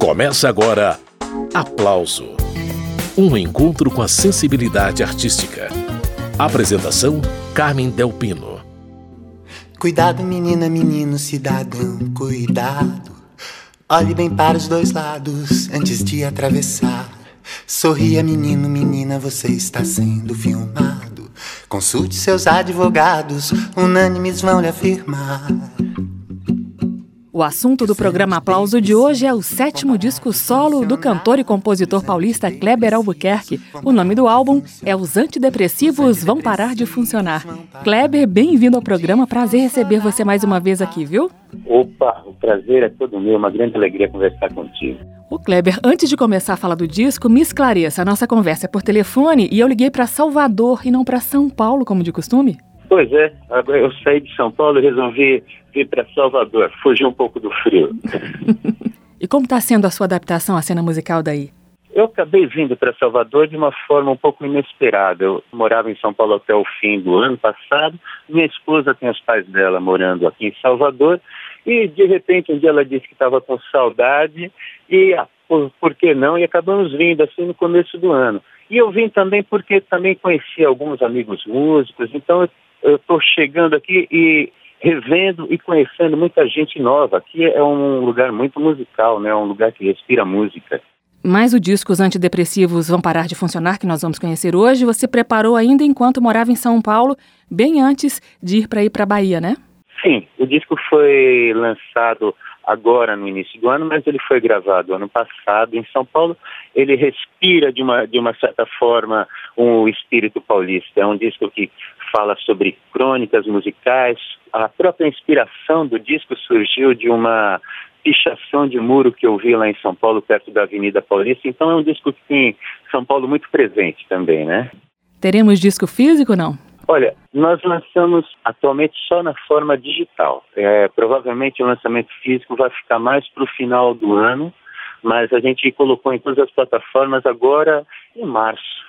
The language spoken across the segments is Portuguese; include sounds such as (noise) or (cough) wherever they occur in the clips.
Começa agora Aplauso Um encontro com a sensibilidade artística. Apresentação: Carmen Delpino. Cuidado, menina, menino, cidadão, cuidado. Olhe bem para os dois lados antes de atravessar. Sorria, menino, menina, você está sendo filmado. Consulte seus advogados, unânimes vão lhe afirmar. O assunto do programa Aplauso de hoje é o sétimo disco solo do cantor e compositor paulista Kleber Albuquerque. O nome do álbum é Os Antidepressivos Vão Parar de Funcionar. Kleber, bem-vindo ao programa. Prazer receber você mais uma vez aqui, viu? Opa, o prazer é todo meu. Uma grande alegria conversar contigo. O Kleber, antes de começar a falar do disco, me esclareça. A nossa conversa é por telefone e eu liguei para Salvador e não para São Paulo, como de costume. Pois é, eu saí de São Paulo e resolvi vir para Salvador, fugir um pouco do frio. (laughs) e como está sendo a sua adaptação à cena musical daí? Eu acabei vindo para Salvador de uma forma um pouco inesperada. Eu morava em São Paulo até o fim do ano passado. Minha esposa tem os pais dela morando aqui em Salvador. E de repente um dia ela disse que estava com saudade e ah, por, por que não? E acabamos vindo assim no começo do ano. E eu vim também porque também conheci alguns amigos músicos. Então eu estou chegando aqui e revendo e conhecendo muita gente nova. Aqui é um lugar muito musical, né? É um lugar que respira música. Mas o disco Os Antidepressivos Vão Parar de Funcionar, que nós vamos conhecer hoje, você preparou ainda enquanto morava em São Paulo, bem antes de ir para ir para a Bahia, né? Sim, o disco foi lançado agora no início do ano, mas ele foi gravado ano passado em São Paulo. Ele respira de uma, de uma certa forma um espírito paulista. É um disco que fala sobre crônicas musicais. A própria inspiração do disco surgiu de uma pichação de muro que eu vi lá em São Paulo, perto da Avenida Paulista. Então é um disco que tem São Paulo muito presente também, né? Teremos disco físico ou não? Olha, nós lançamos atualmente só na forma digital. É, provavelmente o lançamento físico vai ficar mais para o final do ano, mas a gente colocou em todas as plataformas agora em março.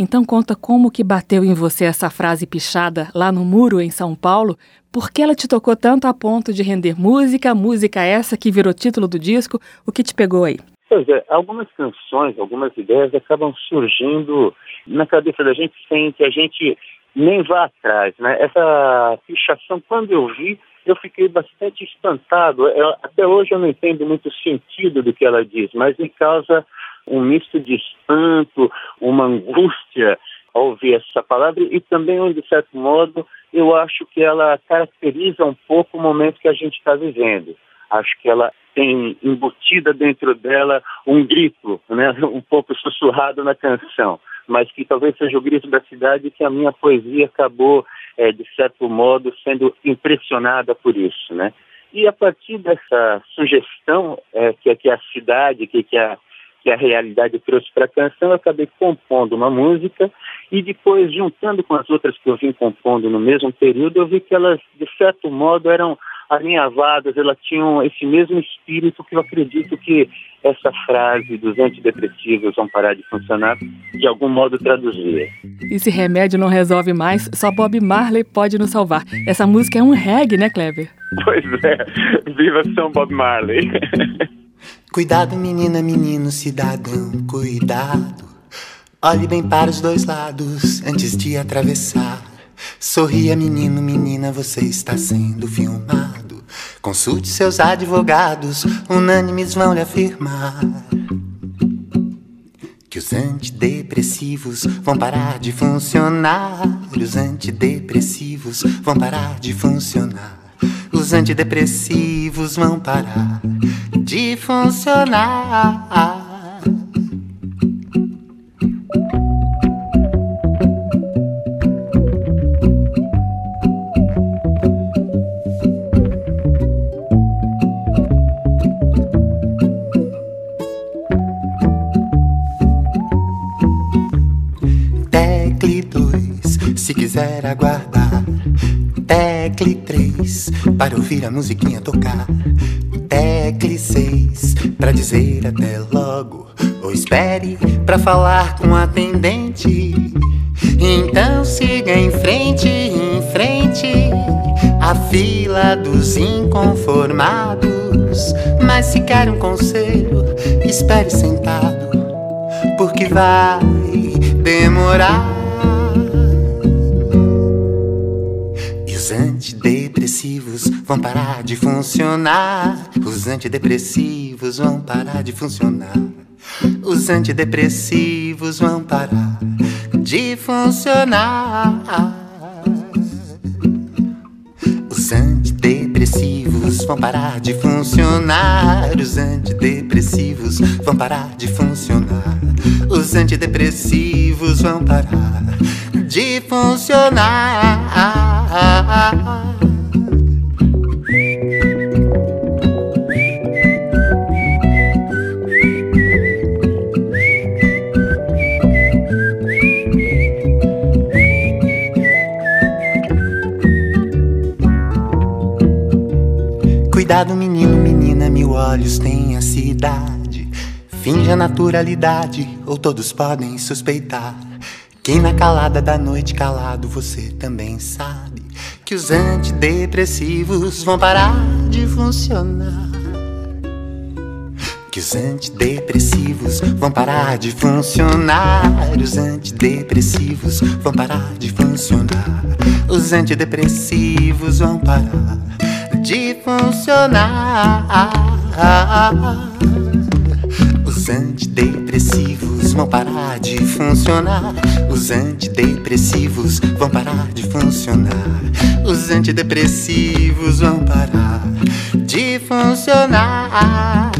Então conta como que bateu em você essa frase pichada lá no muro em São Paulo, por que ela te tocou tanto a ponto de render música, música essa que virou título do disco, o que te pegou aí? Pois é, algumas canções, algumas ideias acabam surgindo na cabeça da gente sem que a gente nem vá atrás, né? Essa pichação, quando eu vi, eu fiquei bastante espantado. Eu, até hoje eu não entendo muito o sentido do que ela diz, mas me causa um misto de espanto, uma angústia ao ouvir essa palavra e também, de certo modo, eu acho que ela caracteriza um pouco o momento que a gente está vivendo. Acho que ela tem embutida dentro dela um grito, né, (laughs) um pouco sussurrado na canção, mas que talvez seja o grito da cidade que a minha poesia acabou, é, de certo modo, sendo impressionada por isso, né? E a partir dessa sugestão é, que, que a cidade, que, que a que a realidade trouxe para a canção, eu acabei compondo uma música e depois, juntando com as outras que eu vim compondo no mesmo período, eu vi que elas, de certo modo, eram alinhavadas, elas tinham esse mesmo espírito que eu acredito que essa frase dos antidepressivos vão parar de funcionar, de algum modo traduzia. E se remédio não resolve mais, só Bob Marley pode nos salvar. Essa música é um reggae, né, Kleber? (laughs) Pois é, viva São Bob Marley. (laughs) Cuidado, menina, menino, cidadão, cuidado. Olhe bem para os dois lados antes de atravessar. Sorria, menino, menina, você está sendo filmado. Consulte seus advogados, unânimes vão lhe afirmar. Que os antidepressivos vão parar de funcionar. Os antidepressivos vão parar de funcionar. Os antidepressivos vão parar de funcionar. Quiser aguardar. Tecle três, para ouvir a musiquinha tocar tecle 6 para dizer até logo. Ou espere para falar com a atendente. Então siga em frente, em frente. A fila dos inconformados mas se quer um conselho, espere sentado, porque vai demorar. Vão parar de funcionar. Os antidepressivos vão parar de funcionar. Os antidepressivos vão parar de funcionar. Os antidepressivos vão parar de funcionar. Os antidepressivos vão parar de funcionar. Os antidepressivos vão parar de funcionar. Cuidado, menino, menina, mil olhos tem a cidade. Finge a naturalidade, ou todos podem suspeitar. Que na calada da noite, calado, você também sabe que os antidepressivos vão parar de funcionar. Que os antidepressivos vão parar de funcionar. Os antidepressivos vão parar de funcionar. Os antidepressivos vão parar de funcionar. Os antidepressivos vão parar de funcionar. Os antidepressivos vão parar de funcionar. Os antidepressivos vão parar de funcionar.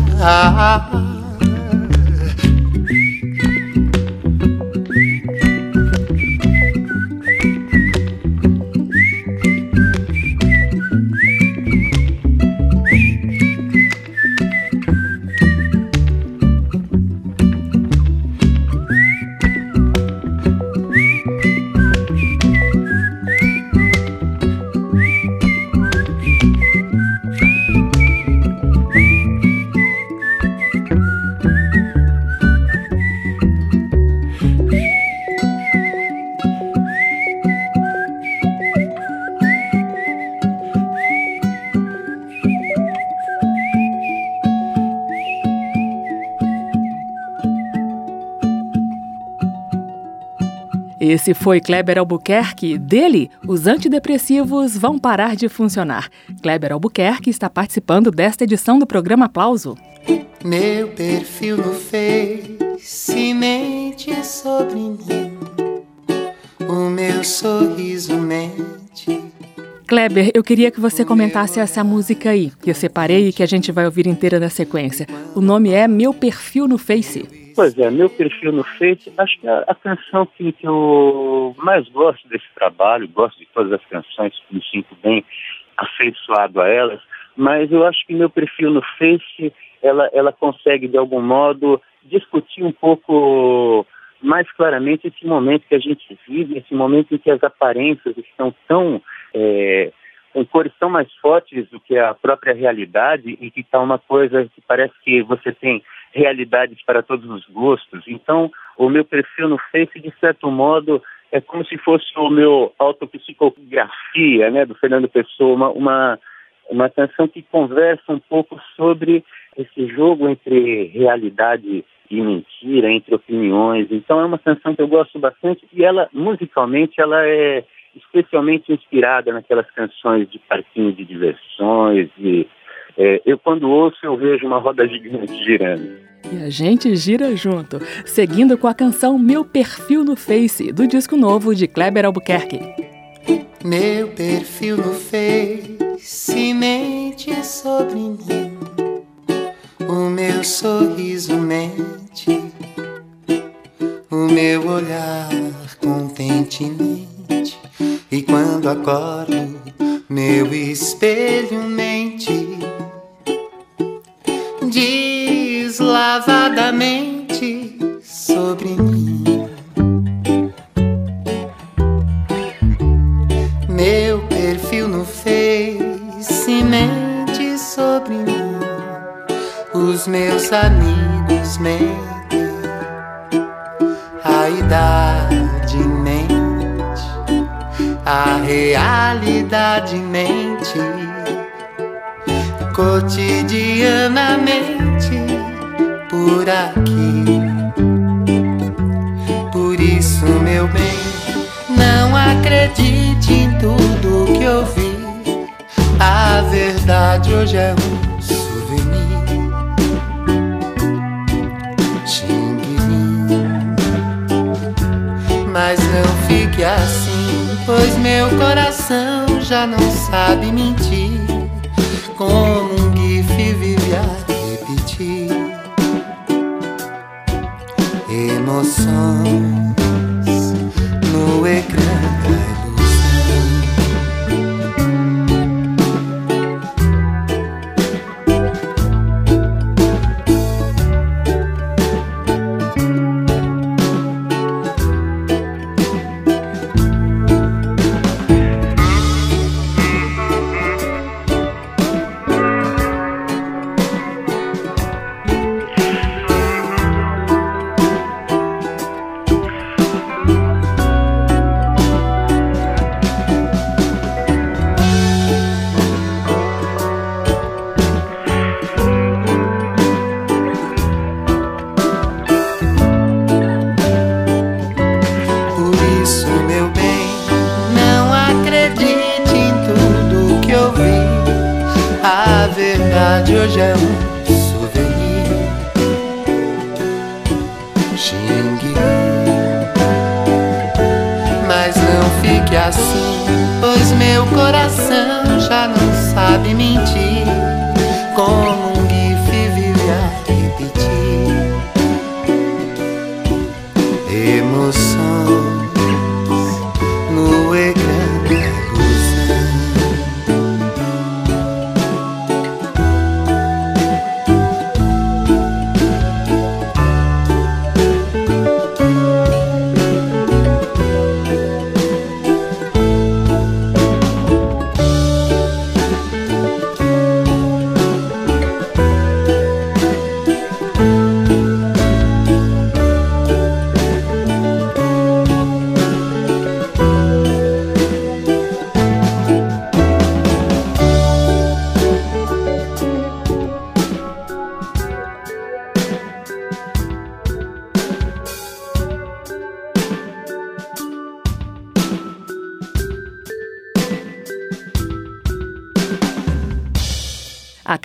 Esse foi Kleber Albuquerque. Dele, os antidepressivos vão parar de funcionar. Kleber Albuquerque está participando desta edição do programa Aplauso. Meu perfil no Face mente sobre mim. O meu sorriso mente. Kleber, eu queria que você comentasse essa música aí, que eu separei e que a gente vai ouvir inteira na sequência. O nome é Meu Perfil no Face. Pois é, meu perfil no Face, acho que a, a canção que, que, eu mais gosto desse trabalho, gosto de todas as canções, me sinto bem afeiçoado a elas, mas eu acho que meu perfil no Face, ela, ela consegue, de algum modo, discutir um pouco mais claramente esse momento que a gente vive, esse momento em que as aparências estão tão é, com cores tão mais fortes do que a própria realidade e que está uma coisa que parece que você tem realidades para todos os gostos. Então, o meu perfil no Face, de certo modo, é como se fosse o meu autopsicografia, né, do Fernando Pessoa, uma, uma, uma canção que conversa um pouco sobre esse jogo entre realidade e mentira, entre opiniões. Então, é uma canção que eu gosto bastante e ela, musicalmente, ela é especialmente inspirada naquelas canções de parquinho de diversões e é, eu, quando ouço, eu vejo uma roda gigante girando. E a gente gira junto, seguindo com a canção Meu Perfil no Face, do disco novo de Kleber Albuquerque. Meu perfil no Face mente sobre mim, o meu sorriso mente, o meu olhar contente mente, e quando acordo, meu espelho mente me? Aqui. Por isso, meu bem, não acredite em tudo que ouvi. A verdade hoje é um souvenir. Xinguirim. Mas não fique assim, pois meu coração já não sabe mentir. Como emoções no ecrã verdade hoje é um souvenir. Xingue. Mas não fique assim Pois meu coração já não sabe mentir.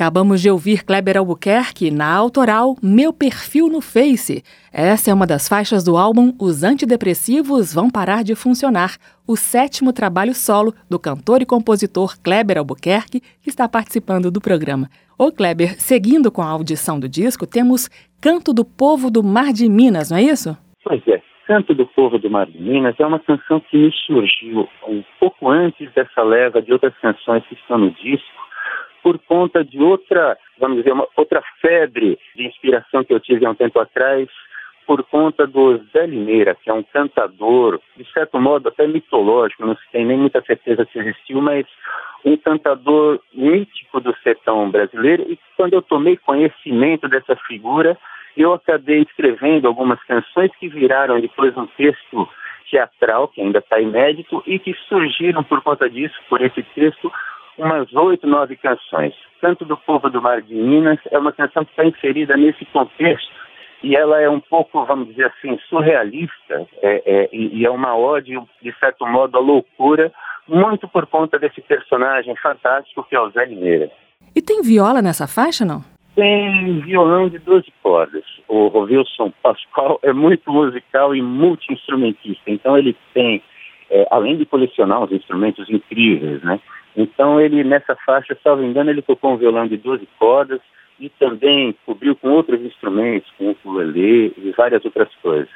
Acabamos de ouvir Kleber Albuquerque na autoral Meu Perfil no Face. Essa é uma das faixas do álbum Os Antidepressivos Vão Parar de Funcionar, o sétimo trabalho solo do cantor e compositor Kleber Albuquerque, que está participando do programa. Ô Kleber, seguindo com a audição do disco, temos Canto do Povo do Mar de Minas, não é isso? Pois é. Canto do Povo do Mar de Minas é uma canção que me surgiu um pouco antes dessa leva de outras canções que estão no disco por conta de outra, vamos dizer, uma outra febre de inspiração que eu tive há um tempo atrás, por conta do Zé Limeira, que é um cantador, de certo modo até mitológico, não se tem nem muita certeza se existiu, mas um cantador mítico do sertão brasileiro. E quando eu tomei conhecimento dessa figura, eu acabei escrevendo algumas canções que viraram depois um texto teatral, que ainda está inédito, e que surgiram por conta disso, por esse texto, umas oito, nove canções. Canto do Povo do Mar de Minas é uma canção que está inserida nesse contexto e ela é um pouco, vamos dizer assim, surrealista é, é, e é uma ode, de certo modo, à loucura, muito por conta desse personagem fantástico que é o Zé Limeira. E tem viola nessa faixa, não? Tem violão de 12 cordas. O Wilson Pascoal é muito musical e multi-instrumentista, então ele tem, é, além de colecionar os instrumentos incríveis, né? Então ele, nessa faixa, salvo engano, ele tocou um violão de 12 cordas e também cobriu com outros instrumentos, com o ukulele e várias outras coisas.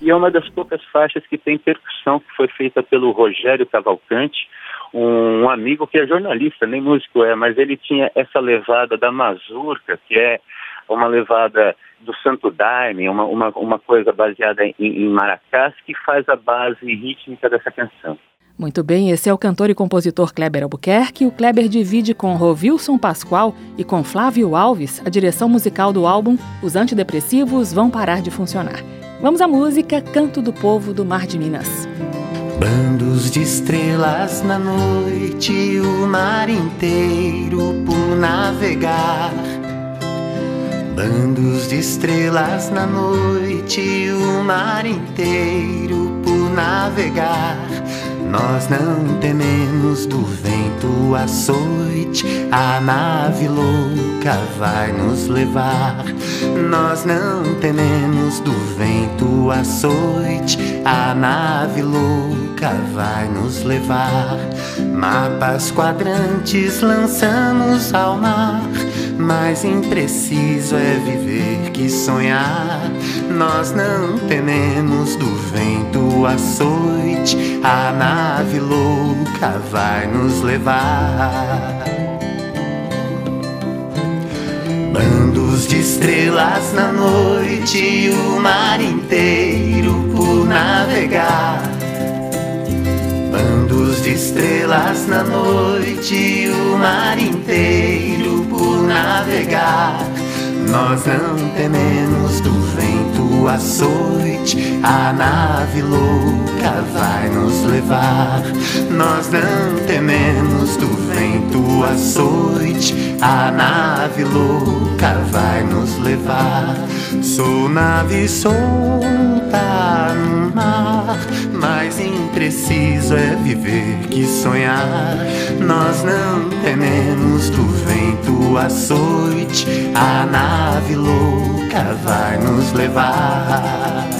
E é uma das poucas faixas que tem percussão, que foi feita pelo Rogério Cavalcante, um amigo que é jornalista, nem músico é, mas ele tinha essa levada da mazurca, que é uma levada do Santo Daime, uma, uma, uma coisa baseada em, em maracás, que faz a base rítmica dessa canção. Muito bem, esse é o cantor e compositor Kleber Albuquerque. O Kleber divide com Rovilson Pascoal e com Flávio Alves a direção musical do álbum Os Antidepressivos Vão Parar de Funcionar. Vamos à música Canto do Povo do Mar de Minas. Bandos de estrelas na noite, o mar inteiro por navegar. Bandos de estrelas na noite, o mar inteiro por navegar. Nós não tememos do vento açoite, a nave louca vai nos levar. Nós não tememos do vento açoite, a nave louca vai nos levar. Mapas quadrantes lançamos ao mar, mais impreciso é viver que sonhar. Nós não tememos do vento açoite, a nave louca vai nos levar. Bandos de estrelas na noite, o mar inteiro por navegar. Bandos de estrelas na noite, o mar inteiro por navegar. Nós não tememos do vento açoite, a nave louca vai nos levar. Nós não tememos do vento açoite, a nave louca vai nos levar. Sou nave solta no mar, mais impreciso é viver que sonhar. Nós não tememos do vento açoite, a nave louca vai nos levar.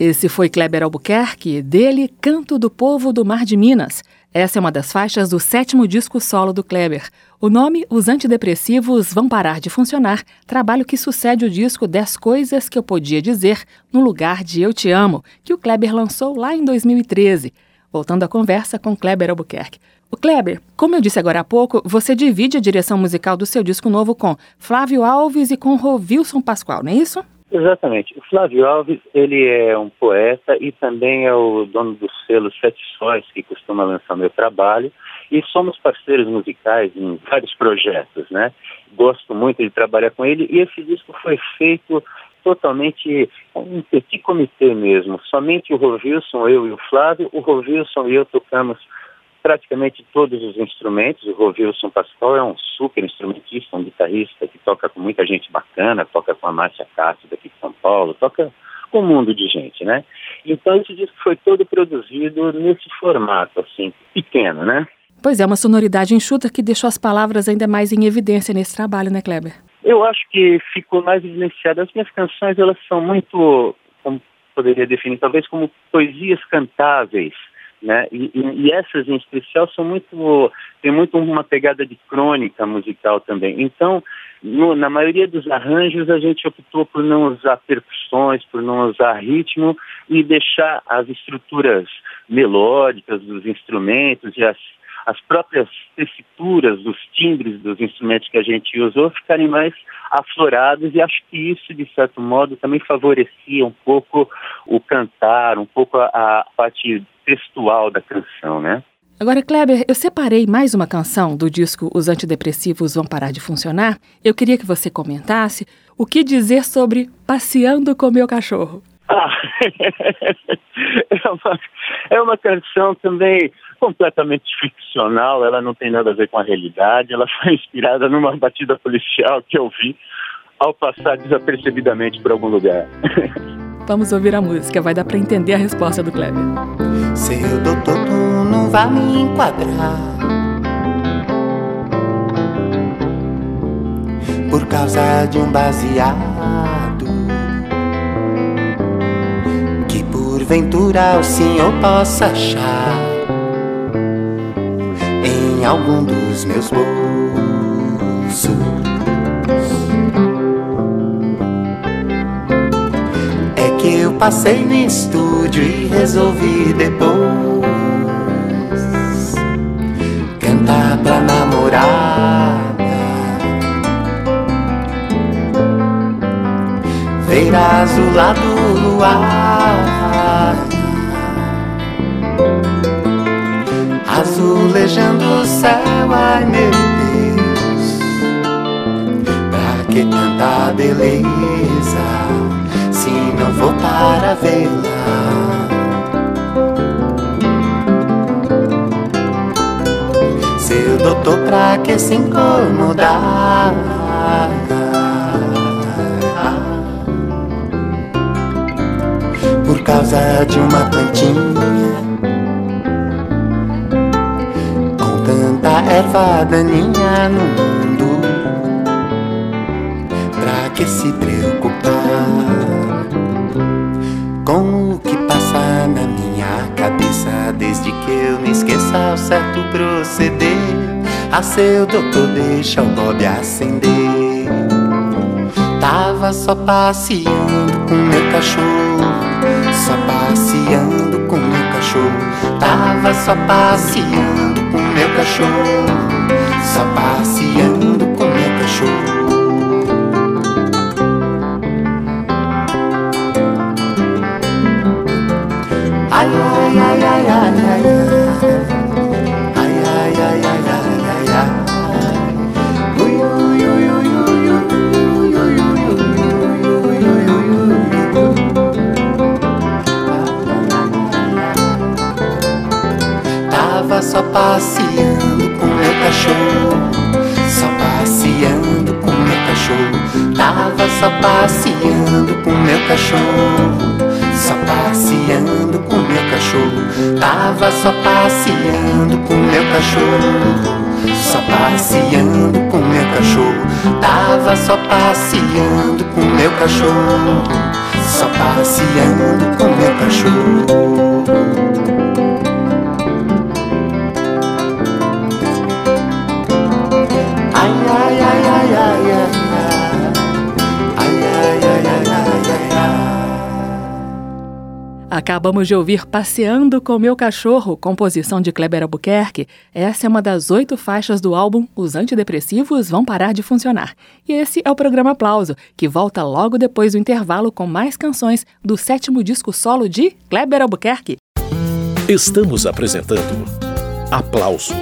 Esse foi Kleber Albuquerque, dele Canto do Povo do Mar de Minas. Essa é uma das faixas do sétimo disco solo do Kleber. O nome Os Antidepressivos Vão Parar de Funcionar, trabalho que sucede o disco 10 Coisas que Eu Podia Dizer no lugar de Eu Te Amo, que o Kleber lançou lá em 2013. Voltando à conversa com Kleber Albuquerque. O Kleber, como eu disse agora há pouco, você divide a direção musical do seu disco novo com Flávio Alves e com Rovilson Pascoal, não é isso? Exatamente. O Flávio Alves, ele é um poeta e também é o dono do selo Sete Sóis, que costuma lançar meu trabalho. E somos parceiros musicais em vários projetos, né? Gosto muito de trabalhar com ele e esse disco foi feito totalmente um petit comitê mesmo. Somente o Rovilson, eu e o Flávio. O Rovilson e eu tocamos praticamente todos os instrumentos. O Rovilson Pascoal é um super instrumentista, um guitarrista que toca com muita gente bacana, toca com a Márcia Castro daqui de São Paulo, toca com um mundo de gente, né? Então esse disco foi todo produzido nesse formato, assim, pequeno, né? Pois é, uma sonoridade enxuta que deixou as palavras ainda mais em evidência nesse trabalho, né, Kleber? Eu acho que ficou mais evidenciado. As minhas canções, elas são muito, como poderia definir, talvez como poesias cantáveis, né? E, e, essas em especial são muito tem muito uma pegada de crônica musical também. Então, no, na maioria dos arranjos a gente optou por não usar percussões, por não usar ritmo e deixar as estruturas melódicas dos instrumentos e as as próprias tessituras dos timbres dos instrumentos que a gente usou ficarem mais aflorados e acho que isso, de certo modo, também favorecia um pouco o cantar, um pouco a, a parte textual da canção, né? Agora, Kleber, eu separei mais uma canção do disco Os Antidepressivos Vão Parar de Funcionar. Eu queria que você comentasse o que dizer sobre Passeando com Meu Cachorro. Ah, (laughs) é, uma, é uma canção também completamente ficcional, ela não tem nada a ver com a realidade, ela (laughs) foi inspirada numa batida policial que eu vi ao passar desapercebidamente por algum lugar. (laughs) Vamos ouvir a música, vai dar para entender a resposta do Kleber. Seu doutor, tu não vai me enquadrar. Por causa de um baseado que porventura o senhor possa achar em algum dos meus bolsos. É que eu passei no estúdio e resolvi depois cantar pra namorada. Ver azulado o luar. invejando o céu, ai meu Deus. Pra que tanta beleza se não vou para vê-la? Seu doutor, pra que se incomodar? Por causa de uma plantinha erva daninha no mundo. Pra que se preocupar com o que passa na minha cabeça? Desde que eu me esqueça o certo proceder. A seu doutor, deixa o Bob acender. Tava só passeando com meu cachorro. Só passeando com meu cachorro. Tava só passeando cometa só passeando com meu ai ai ai ai ai ai ai ai ai ai ai ai ai ai ai cachorro, só passeando com meu cachorro. Tava só passeando com meu cachorro, só passeando com meu cachorro. Tava só passeando com meu cachorro, só passeando com meu cachorro. Tava só passeando com meu cachorro, só passeando com meu cachorro. Acabamos de ouvir Passeando com Meu Cachorro, composição de Kleber Albuquerque. Essa é uma das oito faixas do álbum Os Antidepressivos Vão Parar de Funcionar. E esse é o programa Aplauso, que volta logo depois do intervalo com mais canções do sétimo disco solo de Kleber Albuquerque. Estamos apresentando Aplauso.